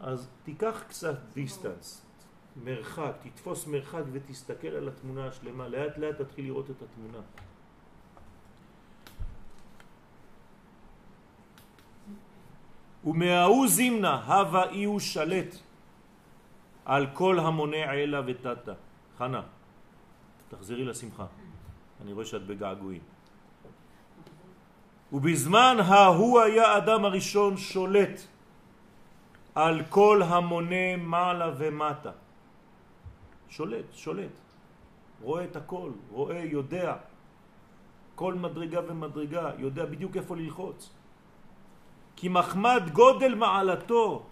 אז תיקח קצת דיסטנס, מרחק, תתפוס מרחק ותסתכל על התמונה השלמה, לאט לאט תתחיל לראות את התמונה. ומההוא זימנה, הווה אי הוא שלט על כל המונה עלה ותתה. חנה, תחזרי לשמחה. אני רואה שאת בגעגועים. ובזמן ההוא היה אדם הראשון שולט על כל המונה מעלה ומטה. שולט, שולט. רואה את הכל, רואה, יודע. כל מדרגה ומדרגה, יודע בדיוק איפה ללחוץ. כי מחמד גודל מעלתו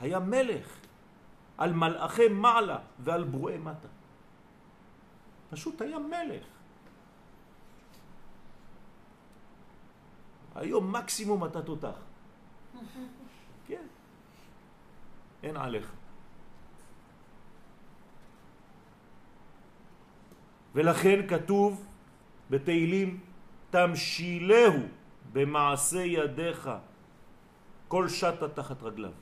היה מלך על מלאכי מעלה ועל ברואי מטה. פשוט היה מלך. היום מקסימום אתה תותח. אין עליך. ולכן כתוב בתהילים תמשילהו במעשה ידיך כל שטה תחת רגליו.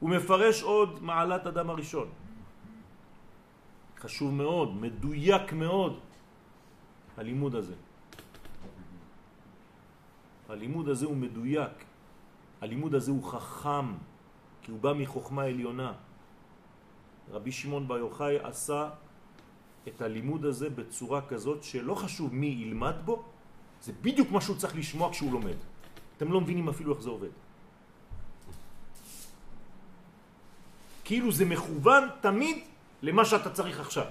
הוא מפרש עוד מעלת אדם הראשון. חשוב מאוד, מדויק מאוד, הלימוד הזה. הלימוד הזה הוא מדויק, הלימוד הזה הוא חכם, כי הוא בא מחוכמה עליונה. רבי שמעון בר יוחאי עשה את הלימוד הזה בצורה כזאת שלא חשוב מי ילמד בו, זה בדיוק מה שהוא צריך לשמוע כשהוא לומד. אתם לא מבינים אפילו איך זה עובד. כאילו זה מכוון תמיד למה שאתה צריך עכשיו.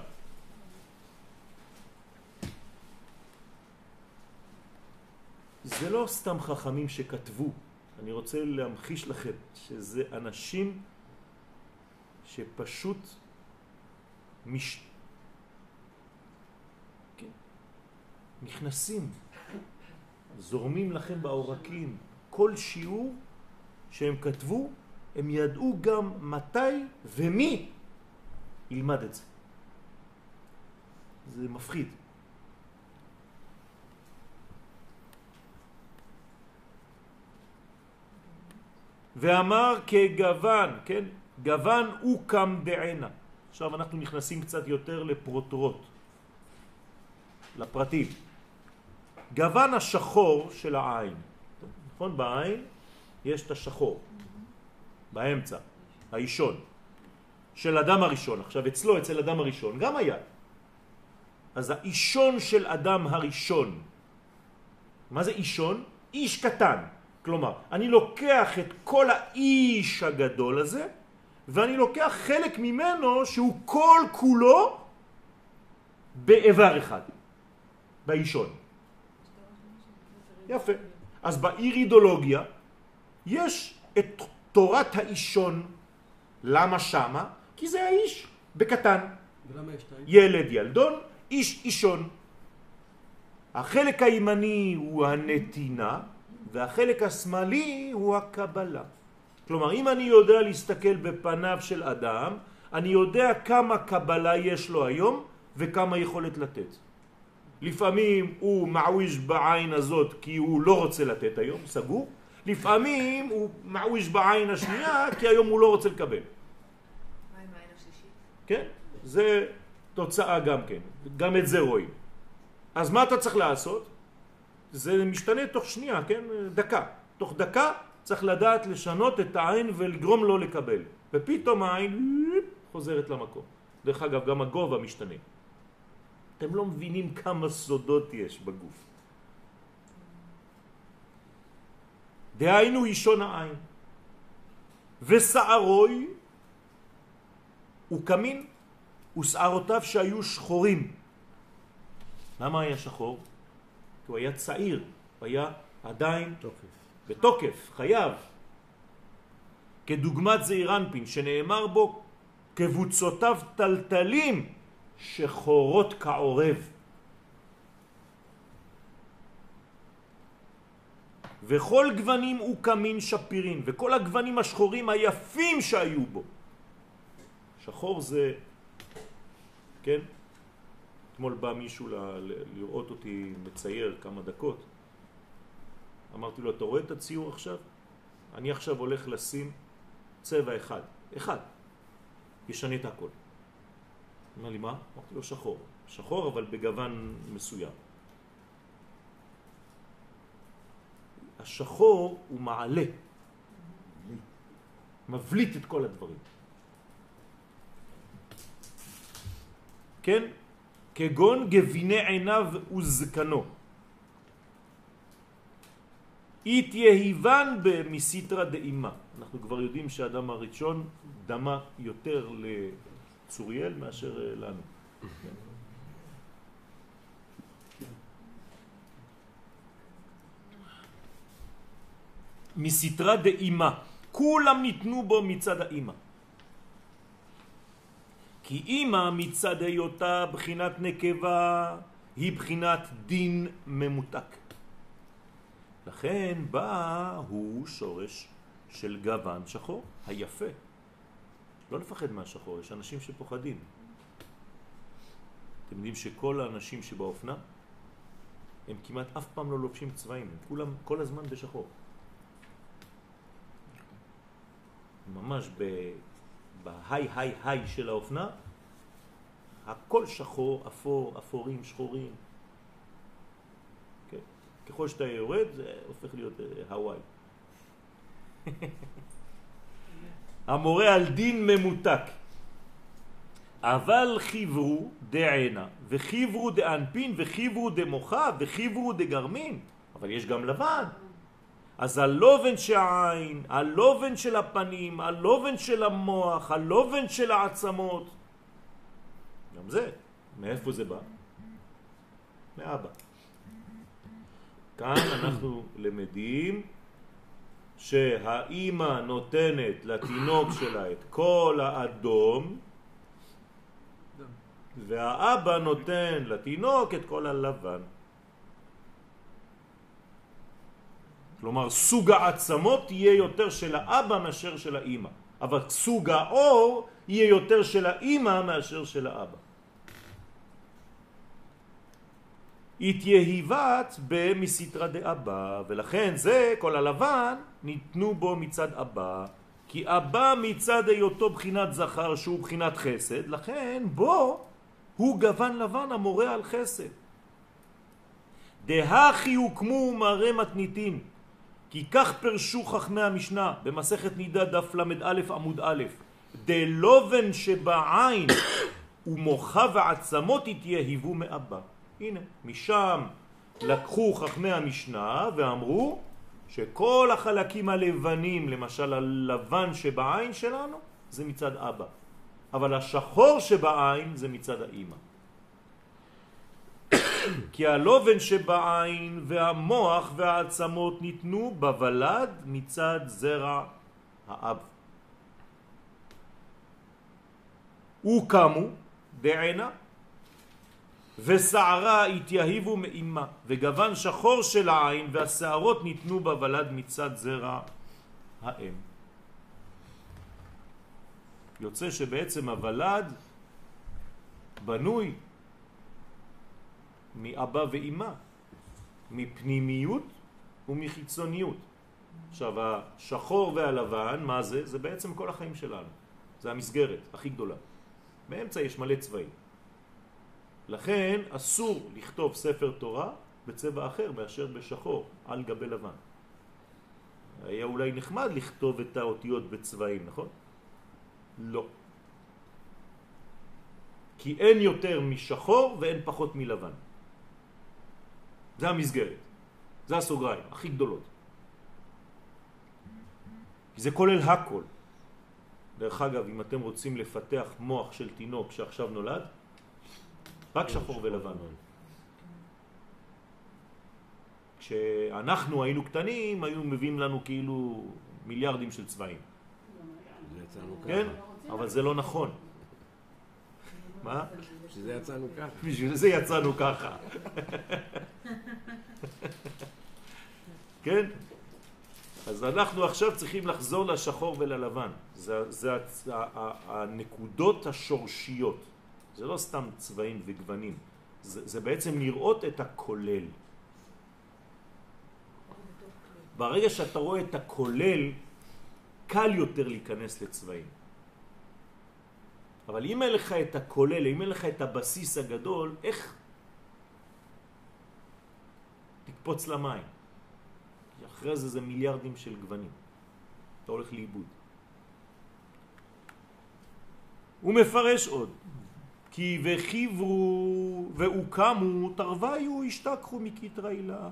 זה לא סתם חכמים שכתבו, אני רוצה להמחיש לכם שזה אנשים שפשוט מש... כן, נכנסים, זורמים לכם בעורקים. כל שיעור שהם כתבו, הם ידעו גם מתי ומי ילמד את זה. זה מפחיד. ואמר כגוון, כן? גוון הוא קם דענה. עכשיו אנחנו נכנסים קצת יותר לפרוטרות, לפרטים. גוון השחור של העין, נכון? בעין יש את השחור, באמצע, האישון, של אדם הראשון. עכשיו אצלו, אצל אדם הראשון, גם היה. אז האישון של אדם הראשון, מה זה אישון? איש קטן. כלומר, אני לוקח את כל האיש הגדול הזה, ואני לוקח חלק ממנו שהוא כל כולו באיבר אחד, באישון. יפה. אז באירידולוגיה יש את תורת האישון. למה שמה? כי זה האיש בקטן. ולמה יש ילד ילדון, איש אישון. החלק הימני הוא הנתינה, והחלק השמאלי הוא הקבלה. כלומר, אם אני יודע להסתכל בפניו של אדם, אני יודע כמה קבלה יש לו היום וכמה יכולת לתת. לפעמים הוא מעוויש בעין הזאת כי הוא לא רוצה לתת היום, סגור. לפעמים הוא מעוויש בעין השנייה כי היום הוא לא רוצה לקבל. מה עם העין השלישית? כן, זה תוצאה גם כן, גם את זה רואים. אז מה אתה צריך לעשות? זה משתנה תוך שנייה, כן? דקה. תוך דקה צריך לדעת לשנות את העין ולגרום לו לקבל. ופתאום העין חוזרת למקום. דרך אגב, גם הגובה משתנה. אתם לא מבינים כמה סודות יש בגוף. דהיינו אישון העין. ושערוי הוא קמין ושערותיו שהיו שחורים. למה היה שחור? כי הוא היה צעיר, הוא היה עדיין תוקף. בתוקף, חייב. כדוגמת זעיר אנפין, שנאמר בו, קבוצותיו טלטלים שחורות כעורב. וכל גוונים הוא קמין שפירין, וכל הגוונים השחורים היפים שהיו בו. שחור זה, כן? אתמול בא מישהו ל- ל- לראות אותי מצייר כמה דקות. אמרתי לו, אתה רואה את הציור עכשיו? אני עכשיו הולך לשים צבע אחד, אחד, ישנה את הכל. אומר לי, מה? אמרתי לו, שחור. שחור, אבל בגוון מסוים. השחור הוא מעלה, מבליט את כל הדברים. כן? כגון גביני עיניו וזקנו. התייהיבן במסיתרא דאימה. אנחנו כבר יודעים שהאדם הראשון דמה יותר לצוריאל מאשר לנו. מסתרה דאימה, כולם ניתנו בו מצד האימא. כי אימא מצד היותה בחינת נקבה היא בחינת דין ממותק. לכן בא הוא שורש של גוון שחור, היפה. לא לפחד מהשחור, יש אנשים שפוחדים. אתם יודעים שכל האנשים שבאופנה הם כמעט אף פעם לא לובשים צבעים, הם כולם כל הזמן בשחור. ממש בהיי היי היי של האופנה, הכל שחור, אפור, אפורים, שחורים. כן? ככל שאתה יורד זה הופך להיות אה, הוואי. המורה על דין ממותק. אבל חיברו דעינה, וחיברו דאנפין, וחיברו דמוחה, וחיברו דגרמין. אבל יש גם לבן. אז הלובן שהעין, הלובן של הפנים, הלובן של המוח, הלובן של העצמות, גם זה, מאיפה זה בא? מאבא. כאן אנחנו למדים שהאימא נותנת לתינוק שלה את כל האדום והאבא נותן לתינוק את כל הלבן. כלומר סוג העצמות יהיה יותר של האבא מאשר של האימא. אבל סוג האור יהיה יותר של האימא מאשר של האבא. התייהיבת במסתרא דאבא ולכן זה כל הלבן ניתנו בו מצד אבא. כי אבא מצד היותו בחינת זכר שהוא בחינת חסד לכן בו הוא גוון לבן המורה על חסד. דהכי הוקמו מראה מתניתין כי כך פרשו חכמי המשנה במסכת נידה דף ל"א עמוד א', דלובן שבעין ומוחה ועצמות התייהבו מאבא. הנה, משם לקחו חכמי המשנה ואמרו שכל החלקים הלבנים, למשל הלבן שבעין שלנו, זה מצד אבא. אבל השחור שבעין זה מצד האימא. כי הלובן שבעין והמוח והעצמות ניתנו בוולד מצד זרע האב. וקמו בעינה ושערה התייהיבו מאימה וגוון שחור של העין והשערות ניתנו בוולד מצד זרע האם. יוצא שבעצם הוולד בנוי מאבא ואימא, מפנימיות ומחיצוניות. עכשיו, השחור והלבן, מה זה? זה בעצם כל החיים שלנו. זה המסגרת הכי גדולה. באמצע יש מלא צבעים. לכן אסור לכתוב ספר תורה בצבע אחר מאשר בשחור על גבי לבן. היה אולי נחמד לכתוב את האותיות בצבעים, נכון? לא. כי אין יותר משחור ואין פחות מלבן. זה המסגרת. זה הסוגריים הכי גדולות. זה כולל הכל. דרך אגב, אם אתם רוצים לפתח מוח של תינוק שעכשיו נולד, רק שחור ולבן. כשאנחנו היינו קטנים, היו מביאים לנו כאילו מיליארדים של צבעים. כן? אבל זה לא נכון. מה? בשביל זה יצאנו ככה. בשביל זה יצאנו ככה. כן? אז אנחנו עכשיו צריכים לחזור לשחור וללבן. זה, זה הנקודות השורשיות. זה לא סתם צבעים וגוונים. זה, זה בעצם לראות את הכולל. ברגע שאתה רואה את הכולל, קל יותר להיכנס לצבעים. אבל אם אין לך את הכולל, אם אין לך את הבסיס הגדול, איך תקפוץ למים? אחרי זה זה מיליארדים של גוונים. אתה הולך לאיבוד. הוא מפרש עוד, כי וחיברו והוקמו תרוויו השתכחו מכתר עילה.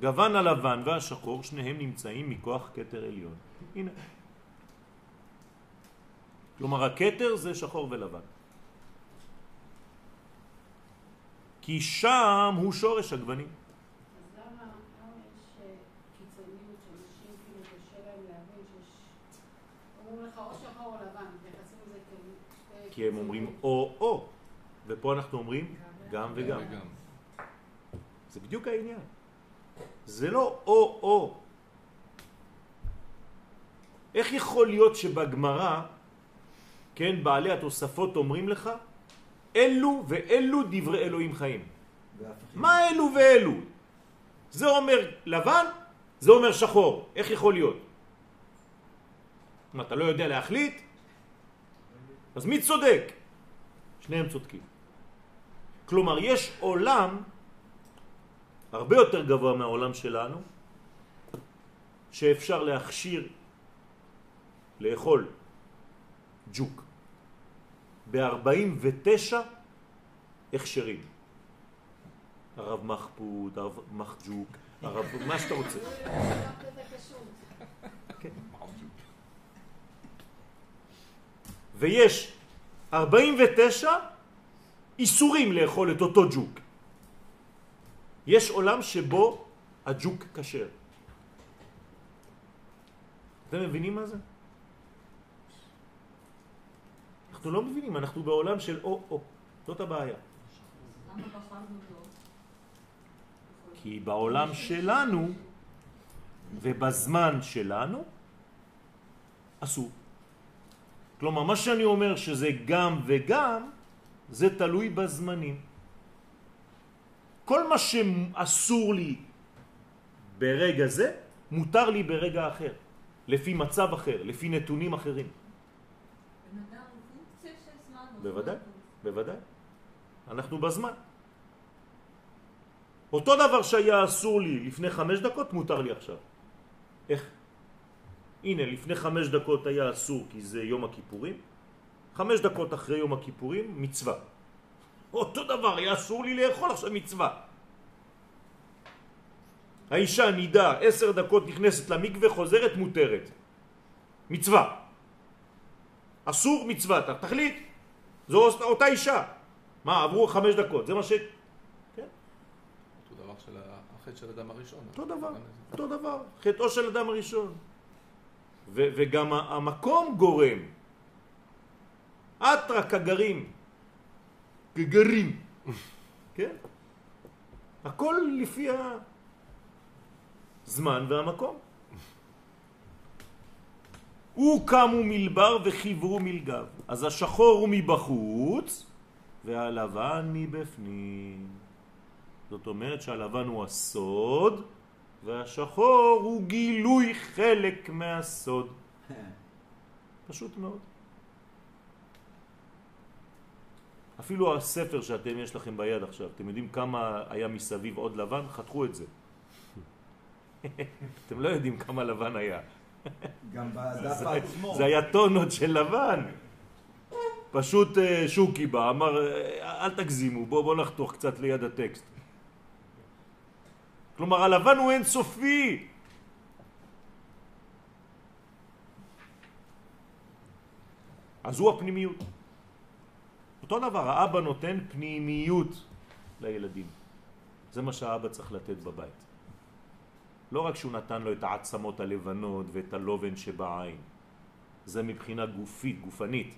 גוון הלבן והשחור שניהם נמצאים מכוח כתר עליון. הנה. כלומר הכתר זה שחור ולבן. כי שם הוא שורש הגוונים. כי הם אומרים או-או, ופה אנחנו אומרים גם וגם. זה בדיוק העניין. זה לא או-או. איך יכול להיות שבגמרא, כן, בעלי התוספות אומרים לך, אלו ואלו דברי אלוהים חיים. מה אלו ואלו? זה אומר לבן, זה אומר שחור. איך יכול להיות? מה, אתה לא יודע להחליט? אז מי צודק? שניהם צודקים. כלומר, יש עולם הרבה יותר גבוה מהעולם שלנו, שאפשר להכשיר, לאכול ג'וק ב-49 הכשרים. הרב מחפוד, הרב מחג'וק, הרב... מה שאתה רוצה. כן. ויש 49 איסורים לאכול את אותו ג'וק. יש עולם שבו הג'וק כשר. אתם מבינים מה זה? אנחנו לא מבינים, אנחנו בעולם של או-או. זאת הבעיה. כי בעולם שלנו ובזמן שלנו אסור. כלומר, מה שאני אומר שזה גם וגם, זה תלוי בזמנים. כל מה שאסור לי ברגע זה, מותר לי ברגע אחר, לפי מצב אחר, לפי נתונים אחרים. בוודאי, בוודאי. אנחנו בזמן. אותו דבר שהיה אסור לי לפני חמש דקות, מותר לי עכשיו. איך? הנה, לפני חמש דקות היה אסור כי זה יום הכיפורים, חמש דקות אחרי יום הכיפורים, מצווה. אותו דבר, היה אסור לי לאכול עכשיו מצווה. האישה נידה עשר דקות נכנסת למקווה, חוזרת מותרת. מצווה. אסור מצווה, תחליט. זו אותה אישה. מה, עברו חמש דקות, זה מה ש... כן. אותו דבר של החטא של אדם הראשון. אותו דבר, אותו דבר. חטאו של אדם הראשון. וגם המקום גורם. אטרה כגרים. כגרים. כן? הכל לפי הזמן והמקום. הוא קמו מלבר וחיברו מלגב. אז השחור הוא מבחוץ והלבן מבפנים. זאת אומרת שהלבן הוא הסוד והשחור הוא גילוי חלק מהסוד. פשוט מאוד. אפילו הספר שאתם יש לכם ביד עכשיו, אתם יודעים כמה היה מסביב עוד לבן? חתכו את זה. אתם לא יודעים כמה לבן היה. גם בדף עצמו. זה היה טונות של לבן. פשוט אה, שוקי בא, אמר, אה, אל תגזימו, בואו בוא נחתוך קצת ליד הטקסט. כלומר הלבן הוא אינסופי. אז הוא הפנימיות. אותו דבר, האבא נותן פנימיות לילדים. זה מה שהאבא צריך לתת בבית. לא רק שהוא נתן לו את העצמות הלבנות ואת הלובן שבעין, זה מבחינה גופית, גופנית.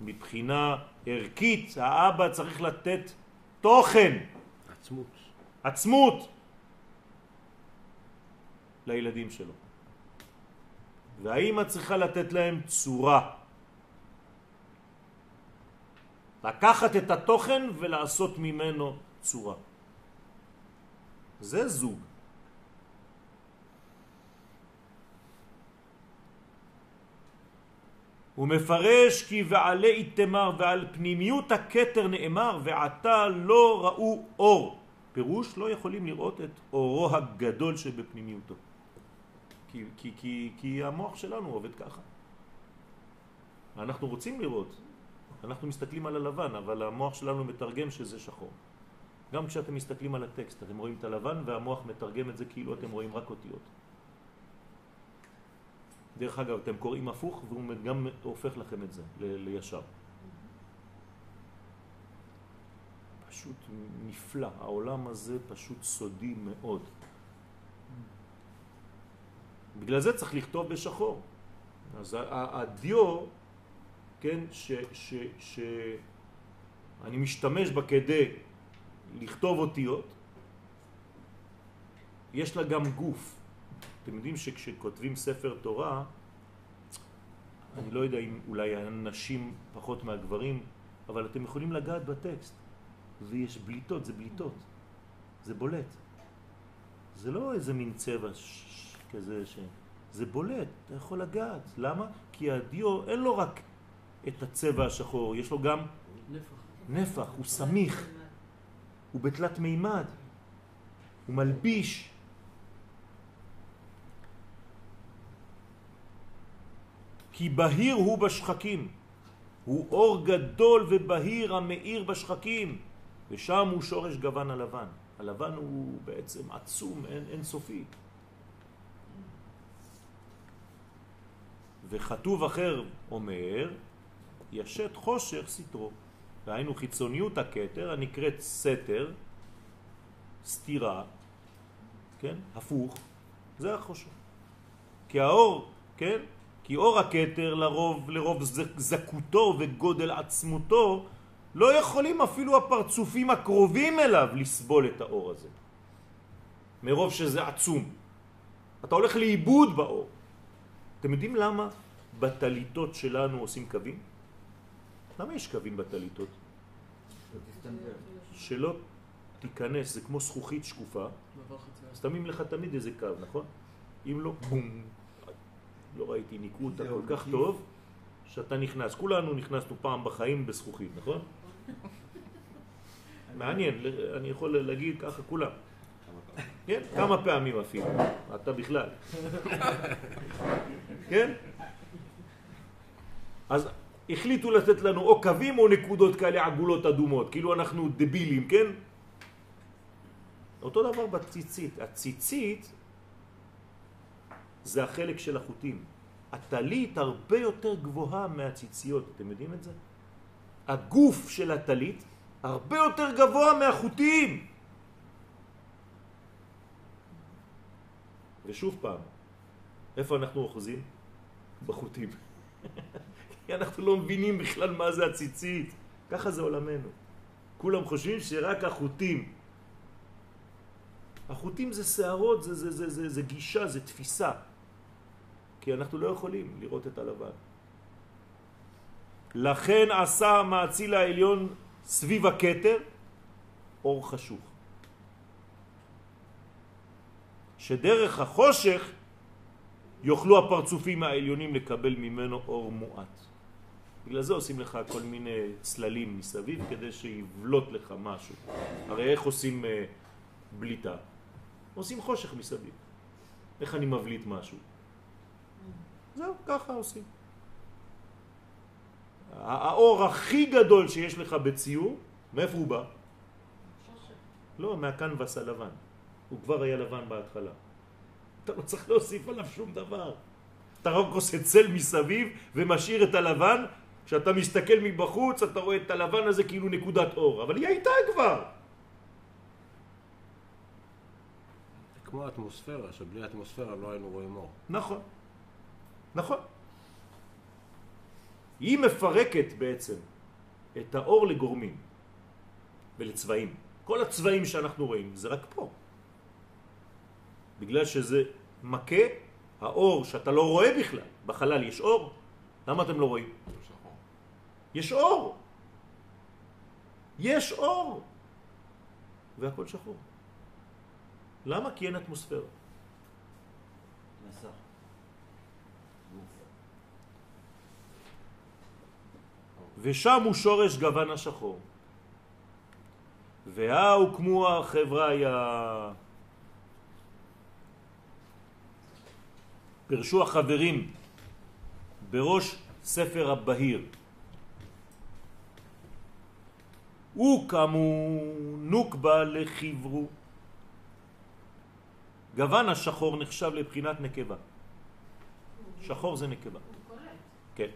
מבחינה ערכית, האבא צריך לתת תוכן. עצמות. עצמות לילדים שלו. והאימא צריכה לתת להם צורה. לקחת את התוכן ולעשות ממנו צורה. זה זוג. הוא מפרש כי ועלי איתמר ועל פנימיות הכתר נאמר ועתה לא ראו אור. פירוש לא יכולים לראות את אורו הגדול שבפנימיותו. כי, כי, כי, כי המוח שלנו עובד ככה. אנחנו רוצים לראות, אנחנו מסתכלים על הלבן, אבל המוח שלנו מתרגם שזה שחור. גם כשאתם מסתכלים על הטקסט, אתם רואים את הלבן והמוח מתרגם את זה כאילו אתם רואים רק אותיות. דרך אגב, אתם קוראים הפוך והוא גם הופך לכם את זה לישר. פשוט נפלא, העולם הזה פשוט סודי מאוד. בגלל זה צריך לכתוב בשחור. אז הדיו, כן, שאני משתמש בה כדי לכתוב אותיות, יש לה גם גוף. אתם יודעים שכשכותבים ספר תורה, אני לא יודע אם אולי הנשים פחות מהגברים, אבל אתם יכולים לגעת בטקסט, ויש בליטות, זה בליטות, זה בולט. זה לא איזה מין צבע כזה ש... זה בולט, אתה יכול לגעת. למה? כי הדיו אין לו רק את הצבע השחור, יש לו גם נפח, נפח הוא סמיך, הוא בתלת מימד, הוא מלביש. כי בהיר הוא בשחקים, הוא אור גדול ובהיר המאיר בשחקים, ושם הוא שורש גוון הלבן. הלבן הוא בעצם עצום, אין, אין סופי. וכתוב אחר אומר, ישת חושך סתרו. והיינו חיצוניות הכתר הנקראת סתר, סתירה, כן, הפוך, זה החושך. כי האור, כן, כי אור הכתר לרוב, לרוב זקותו וגודל עצמותו לא יכולים אפילו הפרצופים הקרובים אליו לסבול את האור הזה. מרוב שזה עצום. אתה הולך לאיבוד באור. אתם יודעים למה בטליטות שלנו עושים קווים? למה יש קווים בטליטות? שלא תיכנס, זה כמו זכוכית שקופה, אז תמים לך תמיד איזה קו, נכון? אם לא, בום, לא ראיתי, ניקו אותה כל כך טוב, שאתה נכנס. כולנו נכנסנו פעם בחיים בזכוכית, נכון? מעניין, אני יכול להגיד ככה כולם. כן? כמה פעמים אפילו, אתה בכלל. כן? אז החליטו לתת לנו או קווים או נקודות כאלה עגולות אדומות, כאילו אנחנו דבילים, כן? אותו דבר בציצית. הציצית זה החלק של החוטים. הטלית הרבה יותר גבוהה מהציציות, אתם יודעים את זה? הגוף של הטלית הרבה יותר גבוה מהחוטים. ושוב פעם, איפה אנחנו אוחזים? בחוטים. כי אנחנו לא מבינים בכלל מה זה הציצית. ככה זה עולמנו. כולם חושבים שרק החוטים. החוטים זה שערות, זה, זה, זה, זה, זה גישה, זה תפיסה. כי אנחנו לא יכולים לראות את הלבן. לכן עשה המאציל העליון סביב הכתר אור חשוך. שדרך החושך יוכלו הפרצופים העליונים לקבל ממנו אור מועט. בגלל זה עושים לך כל מיני צללים מסביב כדי שיבלוט לך משהו. הרי איך עושים אה, בליטה? עושים חושך מסביב. איך אני מבליט משהו? זהו, ככה עושים. האור הכי גדול שיש לך בציור, מאיפה הוא בא? לא, מהקנבס הלבן. הוא כבר היה לבן בהתחלה. אתה לא צריך להוסיף עליו שום דבר. אתה רק עושה צל מסביב ומשאיר את הלבן כשאתה מסתכל מבחוץ אתה רואה את הלבן הזה כאילו נקודת אור, אבל היא הייתה כבר. כמו האטמוספירה, שבלי האטמוספירה לא היינו רואים אור. נכון, נכון. היא מפרקת בעצם את האור לגורמים ולצבעים. כל הצבעים שאנחנו רואים זה רק פה. בגלל שזה מכה האור שאתה לא רואה בכלל. בחלל יש אור, למה אתם לא רואים? יש אור. יש אור. והכל שחור. למה? כי אין אטמוספירה. ושם הוא שורש גוון השחור. והאו כמו החבריה. פרשו החברים בראש ספר הבהיר. וקמו נוקבה לחברו. גוון השחור נחשב לבחינת נקבה. שחור זה נקבה. כן,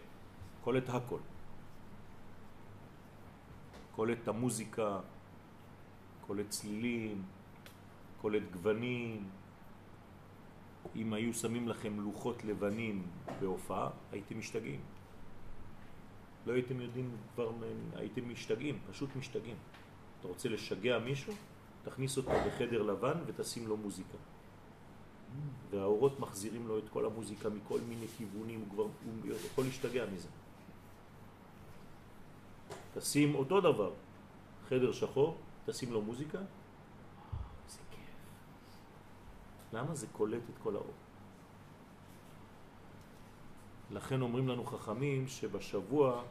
קולט הכל. קולט את המוזיקה, קולט צלילים, קולט גוונים. אם היו שמים לכם לוחות לבנים בהופעה, הייתם משתגעים. לא הייתם יודעים כבר, הייתם משתגעים, פשוט משתגעים. אתה רוצה לשגע מישהו? תכניס אותו בחדר לבן ותשים לו מוזיקה. והאורות מחזירים לו את כל המוזיקה מכל מיני כיוונים, הוא כבר הוא יכול להשתגע מזה. תשים אותו דבר, חדר שחור, תשים לו מוזיקה, זה כיף. למה זה קולט את כל האור? לכן אומרים לנו חכמים שבשבוע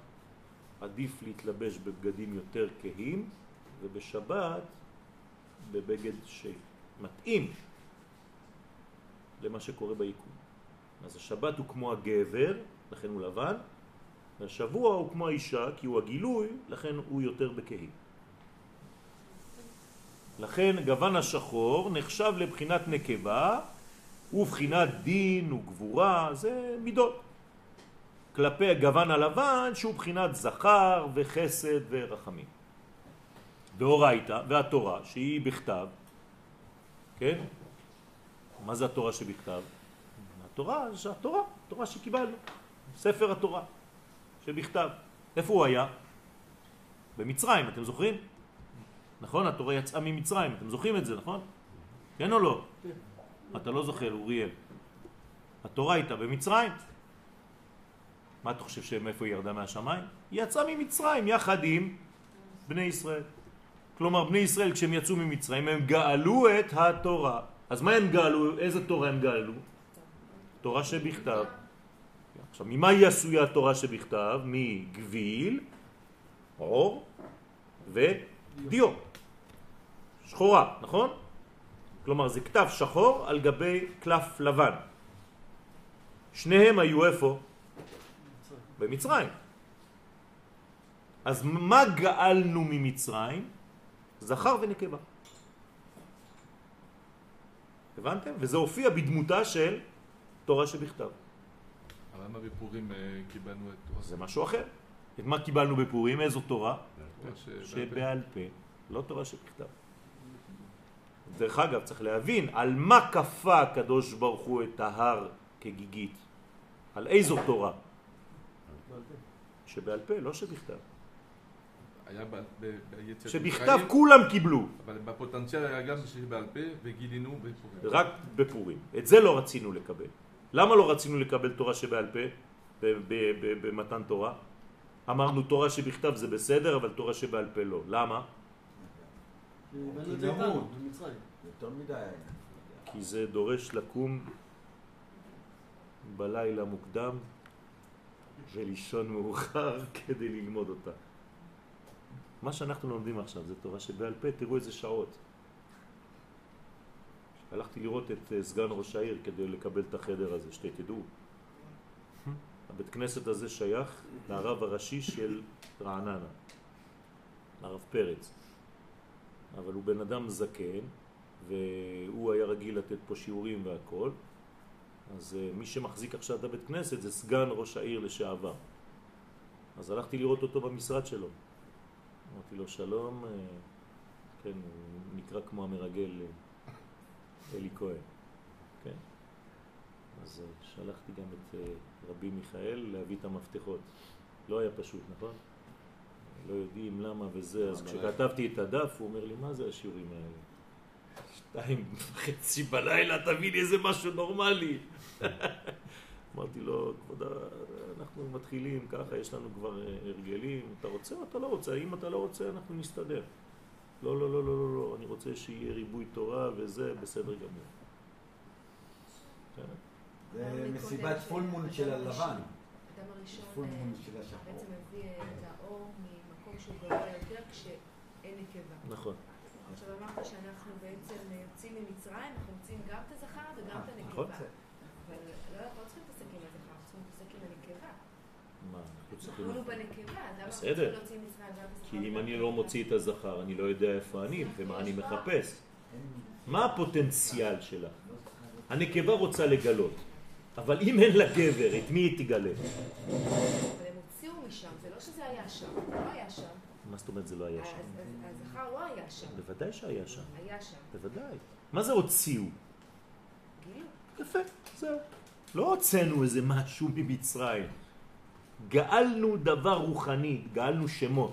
עדיף להתלבש בבגדים יותר כהים ובשבת בבגד שמתאים למה שקורה ביקום. אז השבת הוא כמו הגבר, לכן הוא לבן, והשבוע הוא כמו האישה, כי הוא הגילוי, לכן הוא יותר בכהים. לכן גוון השחור נחשב לבחינת נקבה ובחינת דין וגבורה, זה מידות. כלפי הגוון הלבן שהוא בחינת זכר וחסד ורחמים. ואורייתא והתורה שהיא בכתב, כן? מה זה התורה שבכתב? התורה זה התורה, התורה שקיבלנו, ספר התורה שבכתב. איפה הוא היה? במצרים, אתם זוכרים? נכון? התורה יצאה ממצרים, אתם זוכרים את זה, נכון? כן או לא? אתה לא זוכר, אוריאל. התורה הייתה במצרים. מה אתה חושב שמאיפה היא ירדה מהשמיים? היא יצאה ממצרים יחד עם בני ישראל. כלומר, בני ישראל כשהם יצאו ממצרים הם גאלו את התורה. אז מה הם גאלו? איזה תורה הם גאלו? תורה שבכתב. עכשיו, ממה היא עשויה התורה שבכתב? מגביל, אור ודיו. שחורה, נכון? כלומר, זה כתב שחור על גבי קלף לבן. שניהם היו איפה? במצרים. אז מה גאלנו ממצרים? זכר ונקבה. הבנתם? וזה הופיע בדמותה של תורה שבכתב. אבל למה בפורים אה, קיבלנו את תורה? זה משהו אחר. את מה קיבלנו בפורים? איזו תורה? שבעל פה, לא תורה שבכתב. דרך אגב, צריך להבין על מה כפה הקדוש ברוך הוא את ההר כגיגית. על איזו תורה? שבעל פה, לא שבכתב. היה ביציאת שבכתב כולם קיבלו. אבל בפוטנציאל היה גם שבעל פה וגילינו בפורים. רק בפורים. את זה לא רצינו לקבל. למה לא רצינו לקבל תורה שבעל פה במתן תורה? אמרנו תורה שבכתב זה בסדר, אבל תורה שבעל פה לא. למה? כי זה דורש לקום בלילה מוקדם ולישון מאוחר כדי ללמוד אותה. מה שאנחנו לומדים עכשיו זה תורה שבעל פה, תראו איזה שעות. הלכתי לראות את אה, סגן ראש העיר כדי לקבל את החדר הזה, שתדעו. הבית כנסת הזה שייך לרב הראשי של רעננה, הרב פרץ. אבל הוא בן אדם זקן, והוא היה רגיל לתת פה שיעורים והכל. אז אה, מי שמחזיק עכשיו את הבית כנסת זה סגן ראש העיר לשעבר. אז הלכתי לראות אותו במשרד שלו. אמרתי לו שלום, אה, כן, הוא נקרא כמו המרגל אלי כהן, כן. אז שלחתי גם את רבי מיכאל להביא את המפתחות. לא היה פשוט, נכון? לא יודעים למה וזה, אז כשכתבתי את הדף הוא אומר לי, מה זה השיעורים האלה? שתיים וחצי בלילה, תביא לי איזה משהו נורמלי. אמרתי לו, כבוד, אנחנו מתחילים ככה, יש לנו כבר אה, הרגלים, אתה רוצה או אתה לא רוצה? אם אתה לא רוצה, אנחנו נסתדר. לא, לא, לא, לא, לא, לא, אני רוצה שיהיה ריבוי תורה וזה בסדר גמור. זה מסיבת פולמון של הלבן. אדם הראשון אה, מון של השחור. בעצם מביא אה, את האור ממקום שהוא גבוה יותר כשאין נקבה. נכון. עכשיו אמרת שאנחנו בעצם אה, יוצאים ממצרים, אנחנו מוצאים גם את הזכר וגם את נכון. הנקבה. אבל לא, אנחנו לא צריכים להתעסק עם הזכר, אנחנו צריכים להתעסק עם הנקבה. מה, אנחנו צריכים... אנחנו בנקבה, אז למה אנחנו להוציא הזכר? כי אם אני לא? מוציא את הזכר, אני לא יודע איפה אני ומה אני מחפש. מה הפוטנציאל שלה? הנקבה רוצה לגלות, אבל אם אין לה גבר, את מי היא תגלה? אבל הם הוציאו משם, זה לא שזה היה שם, זה לא היה שם. מה זאת אומרת זה לא היה אז- שם? הזכר לא היה שם, בוודאי שהיה שם, היה שם. בוודאי. מה זה הוציאו? גילו. יפה, זהו. לא הוצאנו איזה משהו ממצרים. גאלנו דבר רוחני, גאלנו שמות.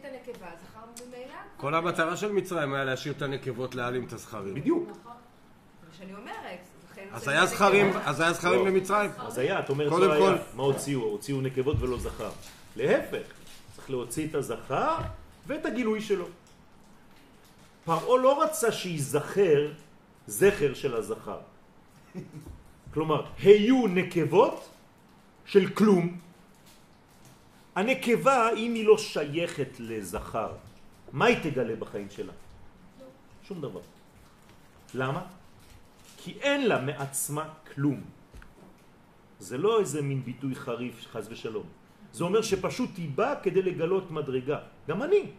את הנקבה, הזכר ממילא... כל המטרה של מצרים היה להשאיר את הנקבות להעלים את הזכרים. בדיוק. נכון. זה מה שאני אומרת. אז היה נקבה. זכרים, אז היה זכרים לא. למצרים. אז היה, את אומרת לא כל- היה. מה הוציאו? הוציאו נקבות ולא זכר. להפך, צריך להוציא את הזכר ואת הגילוי שלו. פרעה לא רצה שייזכר זכר של הזכר. כלומר, היו נקבות של כלום. הנקבה, אם היא לא שייכת לזכר, מה היא תגלה בחיים שלה? שום דבר. למה? כי אין לה מעצמה כלום. זה לא איזה מין ביטוי חריף, חז ושלום. זה אומר שפשוט היא באה כדי לגלות מדרגה. גם אני,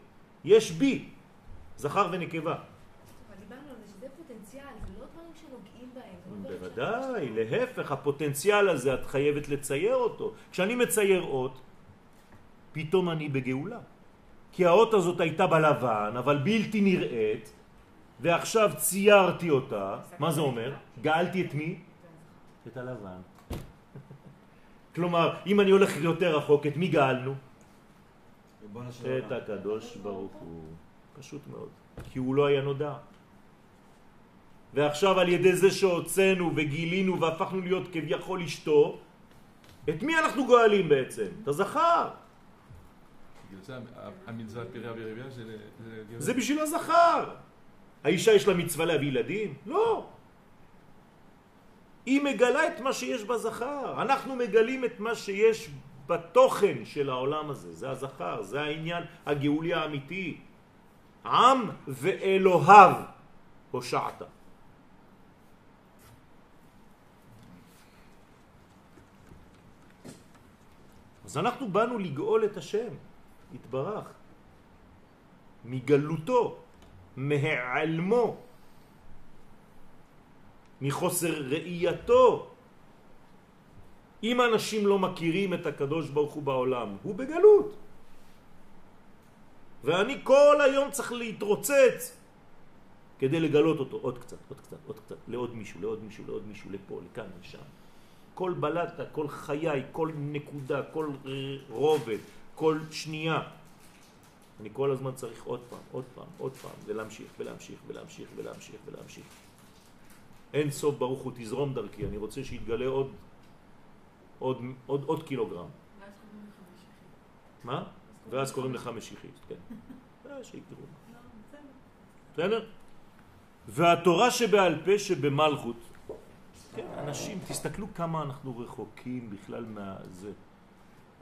יש בי, זכר ונקבה. לא לא בוודאי, להפך, הפוטנציאל הזה, את חייבת לצייר אותו. כשאני מצייר אות, פתאום אני בגאולה. כי האות הזאת הייתה בלבן, אבל בלתי נראית, ועכשיו ציירתי אותה. מה זה אומר? גאלתי את מי? את הלבן. כלומר, אם אני הולך יותר רחוק, את מי גאלנו? את. הקדוש ברוך הוא. פשוט מאוד. כי הוא לא היה נודע. ועכשיו על ידי זה שהוצאנו וגילינו והפכנו להיות כביכול אשתו, את מי אנחנו גואלים בעצם? את הזכר. זה המצוות פריה וריביה. זה- זה בשביל הזכר. האישה יש לה מצווה להביא ילדים? לא. היא מגלה את מה שיש בזכר. אנחנו מגלים את מה שיש בתוכן של העולם הזה. זה הזכר, זה העניין הגאולי האמיתי. עם ואלוהיו הושעת. אז אנחנו באנו לגאול את השם, יתברך, מגלותו, מהעלמו, מחוסר ראייתו. אם אנשים לא מכירים את הקדוש ברוך הוא בעולם, הוא בגלות. ואני כל היום צריך להתרוצץ כדי לגלות אותו עוד קצת, עוד קצת, עוד קצת, לעוד מישהו, לעוד מישהו, לעוד מישהו, לפה, לכאן, לשם. כל בלטה, כל חיי, כל נקודה, כל רובד, כל שנייה. אני כל הזמן צריך עוד פעם, עוד פעם, עוד פעם, ולהמשיך, ולהמשיך, ולהמשיך, ולהמשיך, ולהמשיך. אין סוף ברוך הוא תזרום דרכי, אני רוצה שיתגלה עוד, עוד, עוד, עוד קילוגרם. מה? ואז קוראים לך משיחית, כן. אה, שיקראו. בסדר? והתורה שבעל פה שבמלכות, כן, אנשים, תסתכלו כמה אנחנו רחוקים בכלל מהזה.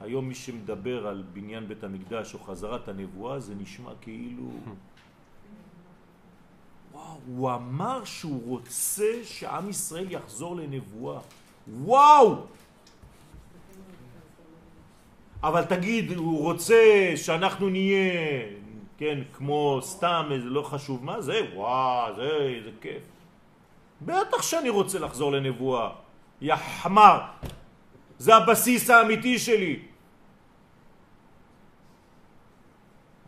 היום מי שמדבר על בניין בית המקדש או חזרת הנבואה זה נשמע כאילו... וואו, הוא אמר שהוא רוצה שעם ישראל יחזור לנבואה. וואו! אבל תגיד, הוא רוצה שאנחנו נהיה, כן, כמו סתם, לא חשוב מה זה, וואו, זה, איזה כיף. בטח שאני רוצה לחזור לנבואה. יא חמר, זה הבסיס האמיתי שלי.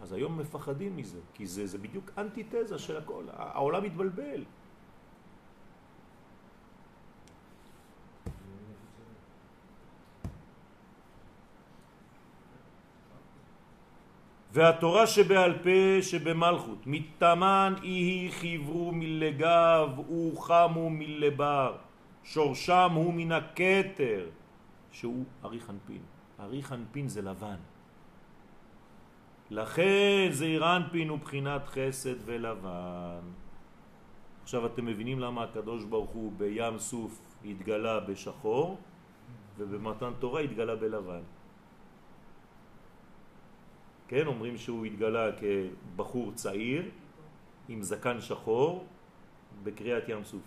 אז היום מפחדים מזה, כי זה, זה בדיוק אנטיתזה של הכל, העולם מתבלבל. והתורה שבעל פה שבמלכות, מתאמן היא חברו מלגב וחמו מלבר, שורשם הוא מן הכתר, שהוא ארי חנפין. ארי חנפין זה לבן. לכן זעיר אנפין הוא בחינת חסד ולבן. עכשיו אתם מבינים למה הקדוש ברוך הוא בים סוף התגלה בשחור ובמתן תורה התגלה בלבן. כן, אומרים שהוא התגלה כבחור צעיר עם זקן שחור בקריאת ים סוף.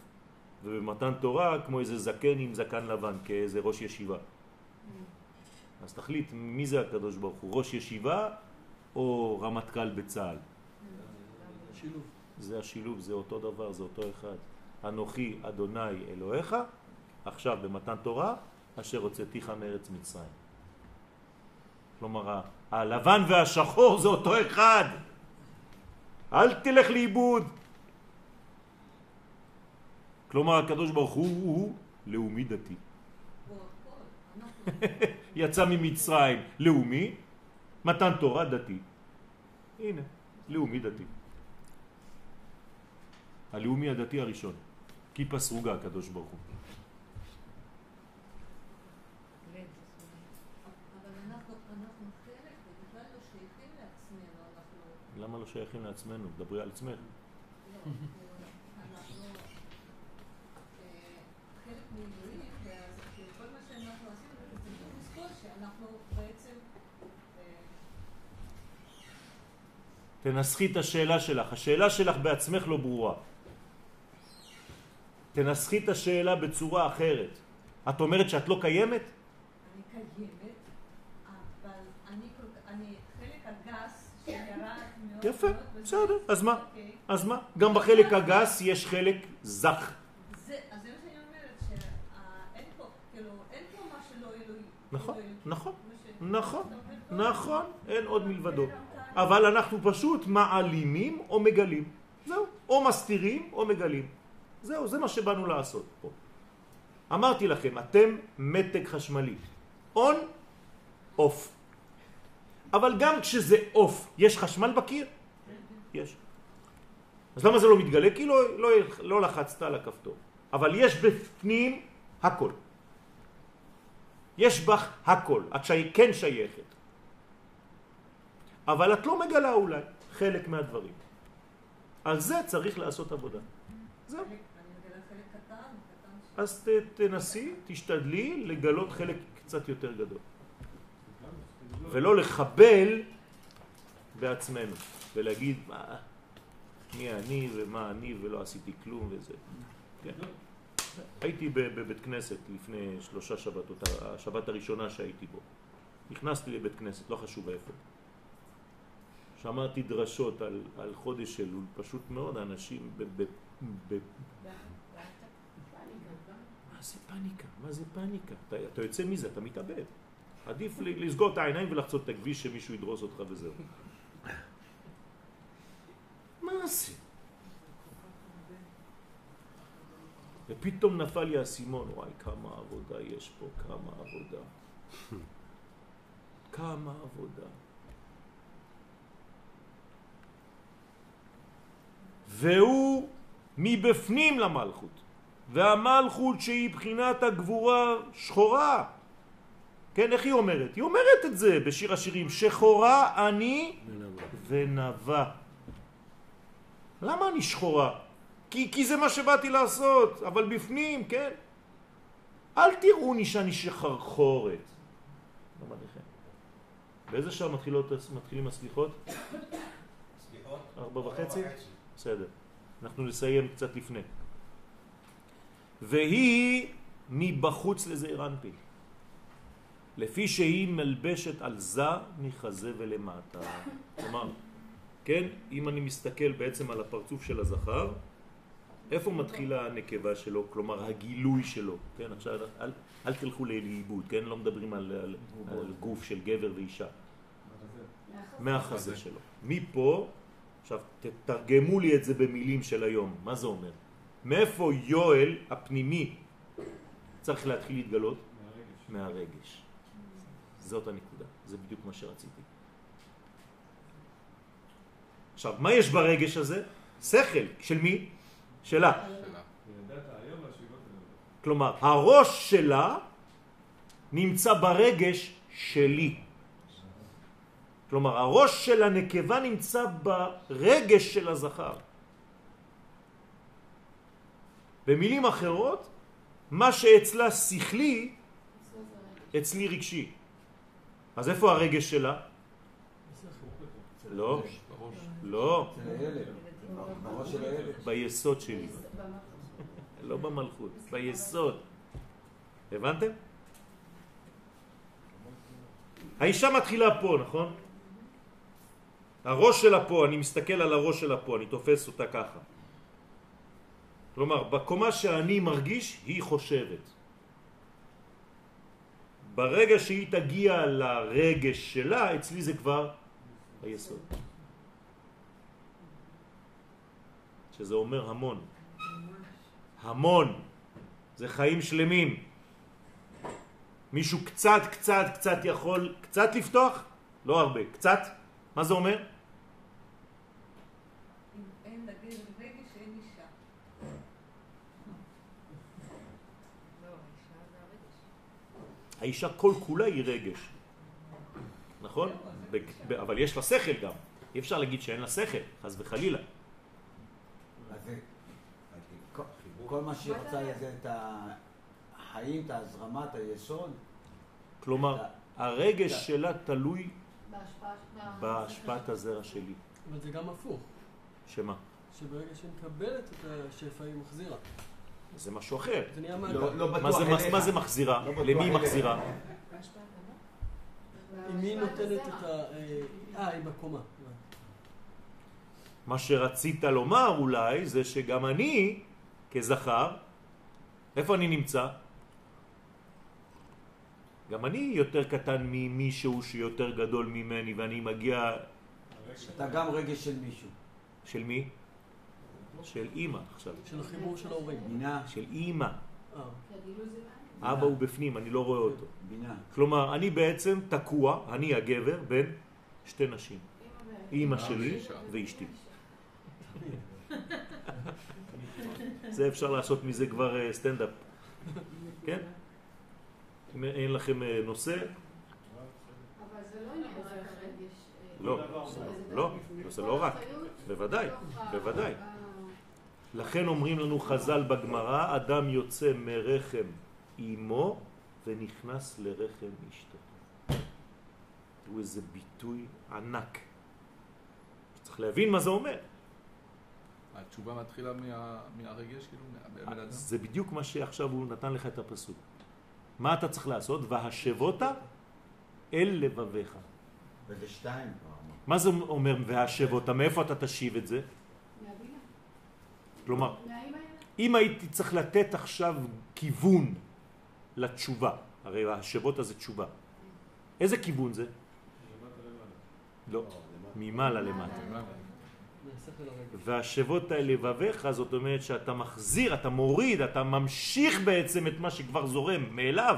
ובמתן תורה כמו איזה זקן עם זקן לבן, כאיזה ראש ישיבה. אז תחליט מי זה הקדוש ברוך הוא, ראש ישיבה או רמטכ"ל בצה"ל? שילוב. זה השילוב, זה אותו דבר, זה אותו אחד. אנוכי אדוני אלוהיך, עכשיו במתן תורה, אשר הוצאתיך מארץ מצרים. כלומר, הלבן והשחור זה אותו אחד. אל תלך לאיבוד. כלומר, הקדוש ברוך הוא הוא לאומי דתי. יצא ממצרים לאומי, מתן תורה דתי. הנה, לאומי דתי. הלאומי הדתי הראשון. כיפה סרוגה הקדוש ברוך הוא. למה לא שייכים לעצמנו? דברי על עצמך. לא, אה, חלק מאלוהים, ואז כל מה שאנחנו עשינו, צריך לזכור שאנחנו בעצם אה, תנסחי את השאלה שלך. השאלה שלך בעצמך לא ברורה. תנסחי את השאלה בצורה אחרת. את אומרת שאת לא קיימת? אני קיימת, אבל אני אני חלק הגס שירד מאוד יפה, בסדר. אז מה? אוקיי. אז מה? גם בחלק הגס יש חלק זך. כאילו. נכון. נכון, נכון, נכון, אין עוד מלבדו. אבל אנחנו פשוט מעלימים או מגלים. זהו, או מסתירים או מגלים. זהו, זה מה שבאנו לעשות פה. אמרתי לכם, אתם מתג חשמלי. on, off. אבל גם כשזה off, יש חשמל בקיר? יש. אז למה זה לא מתגלה? כי לא, לא, לא לחצת על הכפתור. אבל יש בפנים הכל. יש בך הכל. את שי, כן שייכת. אבל את לא מגלה אולי חלק מהדברים. על זה צריך לעשות עבודה. זהו. אז תנסי, תשתדלי לגלות חלק קצת יותר גדול. ולא לחבל בעצמנו, ולהגיד מה, מי אני ומה אני ולא עשיתי כלום וזה. כן. הייתי בבית כנסת לפני שלושה שבתות, השבת הראשונה שהייתי בו. נכנסתי לבית כנסת, לא חשוב איפה. שמעתי דרשות על, על חודש אלול, פשוט מאוד, אנשים ב, ב, ב, מה זה פאניקה? מה זה פאניקה? אתה, אתה יוצא מזה, אתה מתאבד. עדיף לסגור את העיניים ולחצות את הכביש שמישהו ידרוס אותך וזהו. מה זה? ופתאום נפל לי האסימון, וואי, כמה עבודה יש פה, כמה עבודה. כמה עבודה. והוא מבפנים למלכות. והמלכות שהיא בחינת הגבורה שחורה. כן, איך היא אומרת? היא אומרת את זה בשיר השירים, שחורה אני ונבה. למה אני שחורה? כי, כי זה מה שבאתי לעשות, אבל בפנים, כן? אל תראוני שאני שחרחורת. באיזה שעה מתחילות, מתחילים הסליחות? סליחות? ארבע וחצי? בסדר. אנחנו נסיים קצת לפני. והיא מבחוץ לזעיר אנפין. לפי שהיא מלבשת על זה מחזה ולמטה. כלומר, כן, אם אני מסתכל בעצם על הפרצוף של הזכר, איפה מתחילה הנקבה שלו, כלומר הגילוי שלו, כן, עכשיו אל, אל תלכו לאיבוד, כן, לא מדברים על, על, על גוף של גבר ואישה, מהחזה שלו. מפה, עכשיו תתרגמו לי את זה במילים של היום, מה זה אומר? מאיפה יואל הפנימי צריך להתחיל להתגלות? מהרגש. זאת הנקודה, זה בדיוק מה שרציתי. עכשיו, מה יש ברגש הזה? שכל, של מי? שלה. כלומר, הראש שלה נמצא ברגש שלי. כלומר, הראש של הנקבה נמצא ברגש של הזכר. במילים אחרות, מה שאצלה שכלי, אצלי רגשי. אז איפה הרגש שלה? לא. לא. ביסוד שלי. לא במלכות, ביסוד. הבנתם? האישה מתחילה פה, נכון? הראש שלה פה, אני מסתכל על הראש שלה פה, אני תופס אותה ככה. כלומר, בקומה שאני מרגיש, היא חושבת. ברגע שהיא תגיע לרגש שלה, אצלי זה כבר היסוד. שזה אומר המון. המון. זה חיים שלמים. מישהו קצת, קצת, קצת יכול קצת לפתוח? לא הרבה. קצת? מה זה אומר? אם אין לגבר רגש, אין אישה. לא, האישה זה הרגש. האישה כל כולה היא רגש. נכון? אבל יש לה שכל גם. אי אפשר להגיד שאין לה שכל, חס וחלילה. כל- כל מה שהיא רוצה זה את החיים, את ההזרמה, את היסוד. כלומר, הרגש שלה תלוי בהשפעת הזרע שלי. אבל זה גם הפוך, שמה? שברגע שהיא מקבלת את השפע היא מחזירה. זה משהו אחר. לא-. לא מה זה, מחזירה? לא למי היא. מחזירה? בהשפעת נותנת. את ה... אה, אה, היא בקומה. מה שרצית לומר אולי זה שגם אני כזכר, איפה אני נמצא? גם אני יותר קטן ממישהו שיותר גדול ממני ואני מגיע אתה גם רגש של מישהו. של מי? של אימא עכשיו, של החיבור של ההורים. בינה, של אימא. אה. אבא הוא בפנים, אני לא רואה אותו. בינה. כלומר, אני בעצם תקוע, אני הגבר, בין שתי נשים. אימא אה, שלי. ואשתי. זה אפשר לעשות מזה כבר אה, סטנדאפ, כן? אם אין לכם אה, נושא, אבל זה לא עניין רק הרגש. אה, לא, לא, גם- זה לא רק, בוודאי, בוודאי. לכן אומרים לנו חז"ל בגמרא, אדם יוצא מרחם אמו ונכנס לרחם אשתו. תראו איזה ביטוי ענק. צריך להבין מה זה אומר. התשובה מתחילה מה- מהרגש, כאילו, מהבן אדם? זה בדיוק מה שעכשיו הוא נתן לך את הפסוק. מה אתה צריך לעשות? והשבות אל לבביך. וזה שתיים. מה זה אומר והשבות? מאיפה אתה תשיב את זה? כלומר. אם הייתי צריך לתת עכשיו כיוון לתשובה, הרי השבות הזה תשובה, איזה כיוון זה? לא, ממעלה למטה. והשבות אל לבביך, זאת אומרת שאתה מחזיר, אתה מוריד, אתה ממשיך בעצם את מה שכבר זורם מאליו.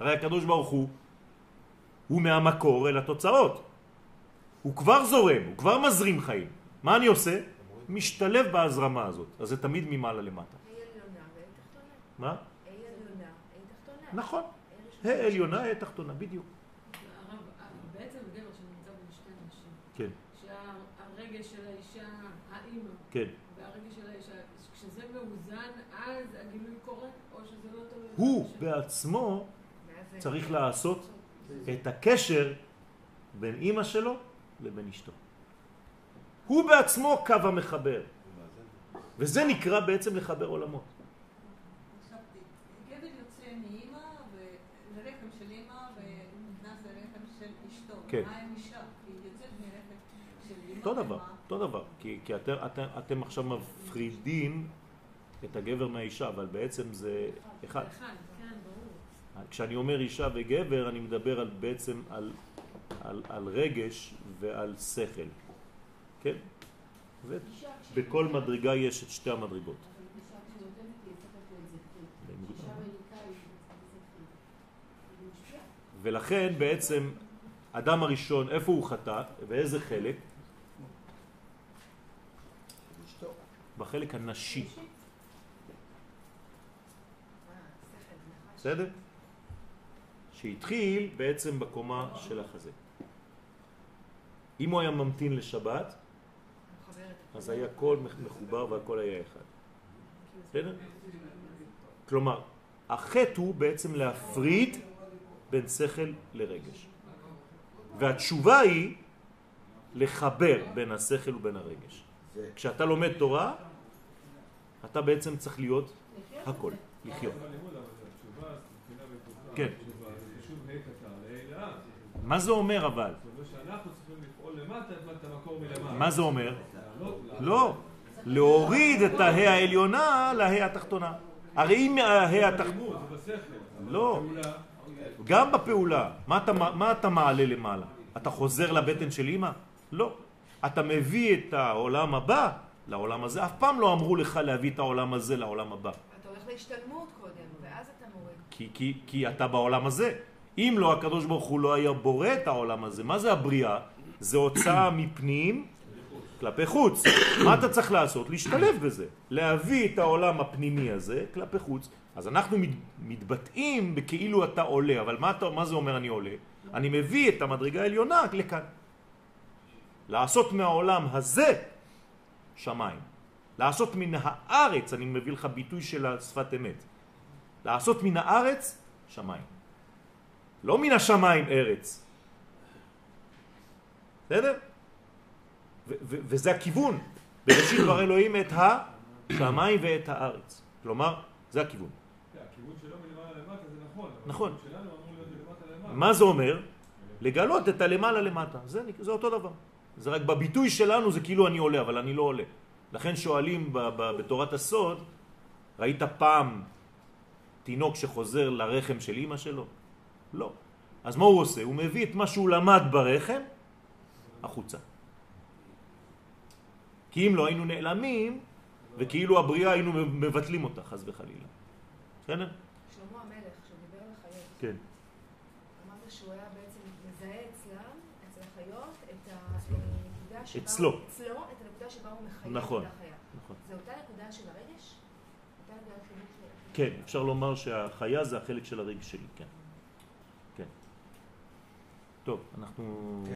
הרי הקדוש ברוך הוא, הוא מהמקור אל התוצאות. הוא כבר זורם, הוא כבר מזרים חיים. מה אני עושה? משתלב בהזרמה הזאת. אז זה תמיד ממעלה למטה. ה' עליונה וה' תחתונה. מה? ה' עליונה, ה' תחתונה. נכון. ה' ראשונה. ה' עליונה, ה' תחתונה, בדיוק. הרב, בעצם גבר שנמצא בין שתי נשים, כן, שהרגש של האישה, האימא, כן. והרגש של האישה, כשזה מאוזן, אז הגילוי קורה, או שזה לא תלוי? הוא? בעצמו צריך לעשות את הקשר בין אימא שלו לבין אשתו. הוא בעצמו קו המחבר, וזה נקרא בעצם לחבר עולמות. כן. אותו דבר? אותו דבר, כי, כי אתם, אתם, אתם עכשיו מפרידים את הגבר מהאישה, אבל בעצם זה אחד. אחד, כן. כשאני אומר אישה וגבר, אני מדבר על, בעצם על, על, על רגש ועל שכל, כן? ובכל מדרגה יש את שתי המדרגות. ולכן בעצם אדם הראשון, איפה הוא חטא? באיזה חלק? בחלק הנשי. בסדר? שהתחיל בעצם בקומה של החזה. אם הוא היה ממתין לשבת. אז היה הכל מחובר והכל היה אחד. בסדר? כלומר, החטא הוא בעצם להפריד בין שכל לרגש. והתשובה היא לחבר בין השכל ובין הרגש. כשאתה לומד תורה, אתה בעצם צריך להיות הכל, לחיות. כן. מה זה אומר אבל? זאת אומרת שאנחנו צריכים לפעול למטה את המקור מלמעלה. מה זה אומר? לא, להוריד את ההא העליונה להא התחתונה. הרי אם ההא התחתונה... לא. גם בפעולה, מה אתה, מה אתה מעלה למעלה? אתה חוזר לבטן של אמא? לא. אתה מביא את העולם הבא לעולם הזה. אף פעם לא אמרו לך להביא את העולם הזה לעולם הבא. אתה הולך להשתלמות קודם, ואז אתה מוריד. כי, כי, כי אתה בעולם הזה. אם לא, הקדוש ברוך הוא לא היה בורא את העולם הזה. מה זה הבריאה? זה הוצאה מפנים כלפי חוץ. מה אתה צריך לעשות? להשתלב בזה. להביא את העולם הפנימי הזה כלפי חוץ. אז אנחנו מת, מתבטאים בכאילו אתה עולה, אבל מה, אתה, מה זה אומר אני עולה? אני מביא את המדרגה העליונה לכאן. לעשות מהעולם הזה שמיים. לעשות מן הארץ, אני מביא לך ביטוי של השפת אמת. לעשות מן הארץ שמיים. לא מן השמיים ארץ. בסדר? וזה הכיוון. בראשית דבר אלוהים את השמיים ואת הארץ. כלומר, זה הכיוון. כן, הכיוון שלו מלמעלה למטה זה נכון. נכון. מה זה אומר? לגלות את הלמעלה למטה. זה, זה אותו דבר. זה רק בביטוי שלנו זה כאילו אני עולה, אבל אני לא עולה. לכן שואלים ב, ב, בתורת הסוד, ראית פעם תינוק שחוזר לרחם של אמא שלו? לא. אז מה הוא עושה? הוא מביא את מה שהוא למד ברחם החוצה. כי אם לא היינו נעלמים, וכאילו הבריאה היינו מבטלים אותה, חס וחלילה. בסדר? שלמה המלך, כשהוא דיבר על החיות, כן. אמרת שהוא היה בעצם מזהה אצלם, אצל החיות, את הנקודה שבה... אצלו. אצלו, את הנקודה שבה הוא מחיה נכון. את החיה. נכון. זה אותה נקודה של הרגש? כן, אפשר לומר שהחיה זה החלק של הרגש שלי, כן. כן. טוב, אנחנו... כן.